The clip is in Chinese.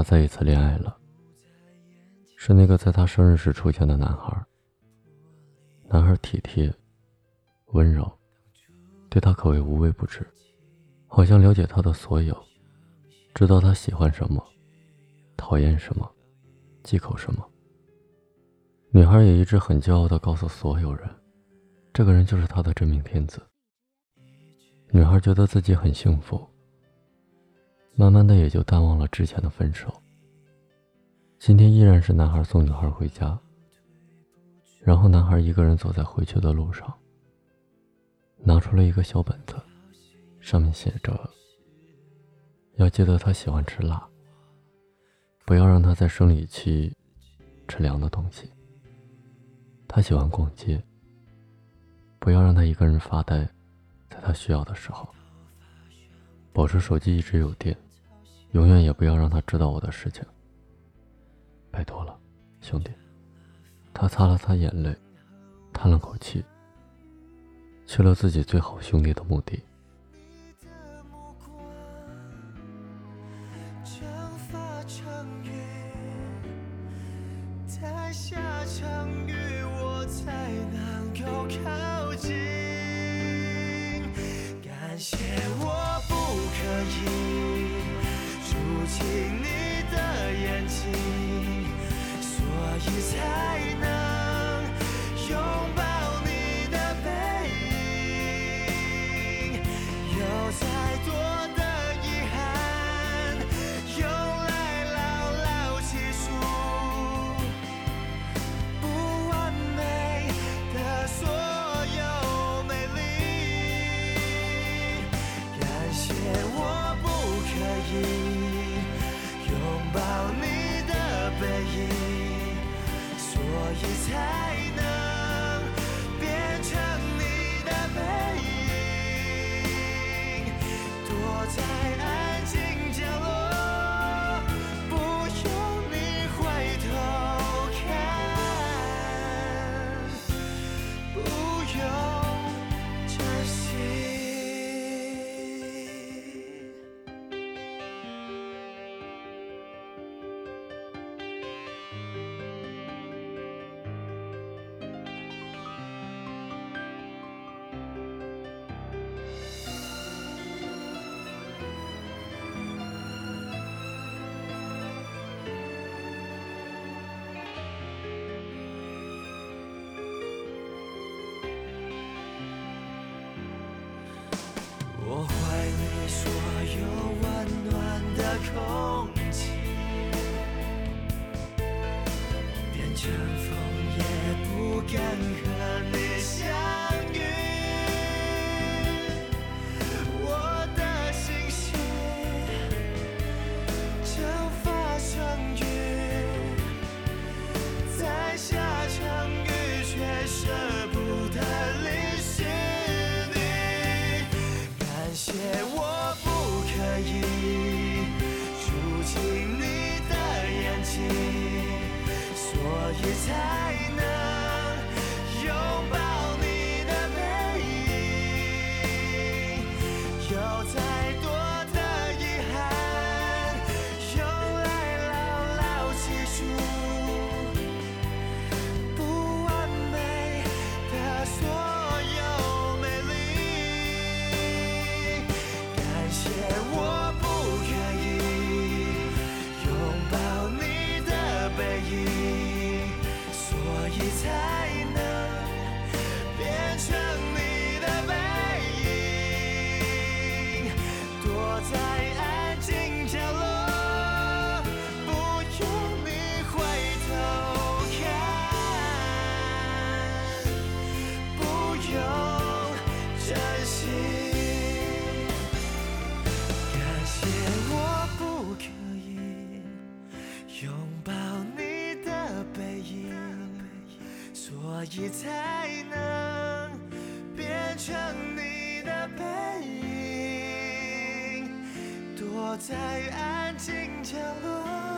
他再一次恋爱了，是那个在她生日时出现的男孩。男孩体贴、温柔，对她可谓无微不至，好像了解她的所有，知道她喜欢什么，讨厌什么，忌口什么。女孩也一直很骄傲地告诉所有人，这个人就是她的真命天子。女孩觉得自己很幸福，慢慢的也就淡忘了之前的分手。今天依然是男孩送女孩回家。然后男孩一个人走在回去的路上，拿出了一个小本子，上面写着：“要记得他喜欢吃辣，不要让他在生理期吃凉的东西。他喜欢逛街，不要让他一个人发呆，在他需要的时候，保持手机一直有电，永远也不要让他知道我的事情。拜托了，兄弟。”他擦了擦眼泪，叹了口气，去了自己最好兄弟的墓地。拥抱你的背影所以才能我怀里所有温暖的空气，变成你才能变成你的背影，躲在安静角落。